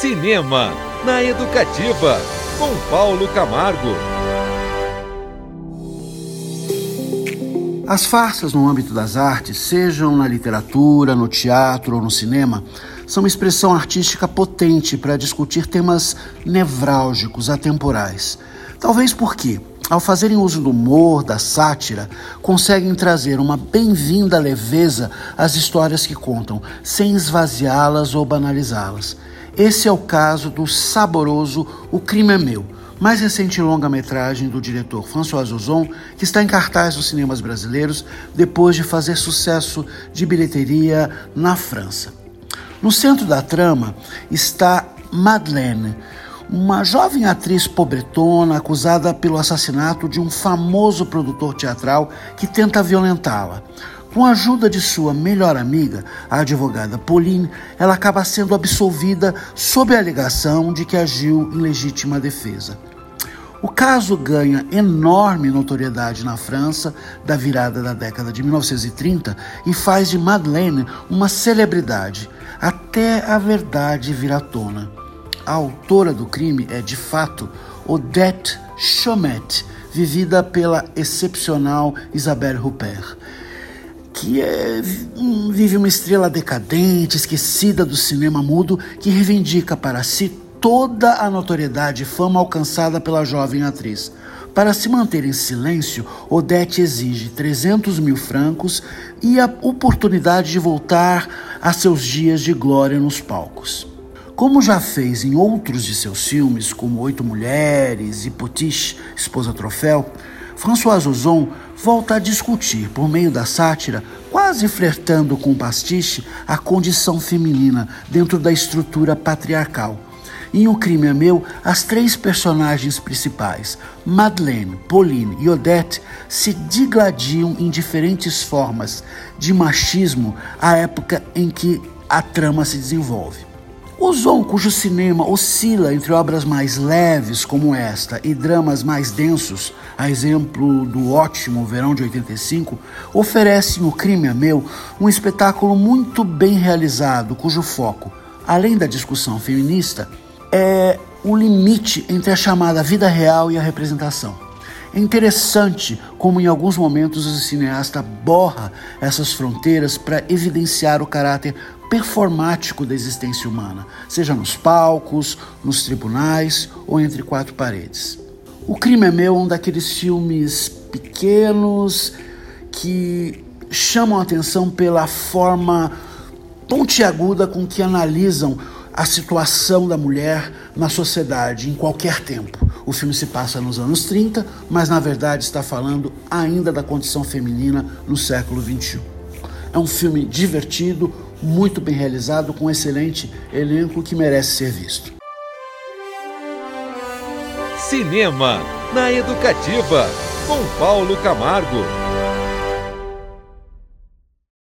Cinema, na Educativa, com Paulo Camargo. As farsas no âmbito das artes, sejam na literatura, no teatro ou no cinema, são uma expressão artística potente para discutir temas nevrálgicos, atemporais. Talvez porque, ao fazerem uso do humor, da sátira, conseguem trazer uma bem-vinda leveza às histórias que contam, sem esvaziá-las ou banalizá-las. Esse é o caso do saboroso O Crime é Meu, mais recente longa-metragem do diretor François Ozon, que está em cartaz nos cinemas brasileiros depois de fazer sucesso de bilheteria na França. No centro da trama está Madeleine, uma jovem atriz pobretona acusada pelo assassinato de um famoso produtor teatral que tenta violentá-la. Com a ajuda de sua melhor amiga, a advogada Pauline, ela acaba sendo absolvida sob a alegação de que agiu em legítima defesa. O caso ganha enorme notoriedade na França da virada da década de 1930 e faz de Madeleine uma celebridade, até a verdade vir à tona. A autora do crime é, de fato, Odette Chomet, vivida pela excepcional Isabelle Huppert que é, vive uma estrela decadente, esquecida do cinema mudo, que reivindica para si toda a notoriedade e fama alcançada pela jovem atriz. Para se manter em silêncio, Odete exige 300 mil francos e a oportunidade de voltar a seus dias de glória nos palcos. Como já fez em outros de seus filmes, como Oito Mulheres e Potiche, Esposa Troféu, François Ozon volta a discutir, por meio da sátira, quase flertando com o pastiche, a condição feminina dentro da estrutura patriarcal. Em O Crime é Meu, as três personagens principais, Madeleine, Pauline e Odette, se digladiam em diferentes formas de machismo à época em que a trama se desenvolve. O Zon, cujo cinema oscila entre obras mais leves como esta e dramas mais densos, a exemplo do ótimo Verão de 85, oferece no Crime é Meu um espetáculo muito bem realizado, cujo foco, além da discussão feminista, é o limite entre a chamada vida real e a representação. É interessante como em alguns momentos o cineasta borra essas fronteiras para evidenciar o caráter performático da existência humana, seja nos palcos, nos tribunais ou entre quatro paredes. O Crime é Meu é um daqueles filmes pequenos que chamam a atenção pela forma pontiaguda com que analisam a situação da mulher na sociedade em qualquer tempo. O filme se passa nos anos 30, mas na verdade está falando ainda da condição feminina no século 21. É um filme divertido, muito bem realizado, com um excelente elenco que merece ser visto. Cinema na Educativa, com Paulo Camargo.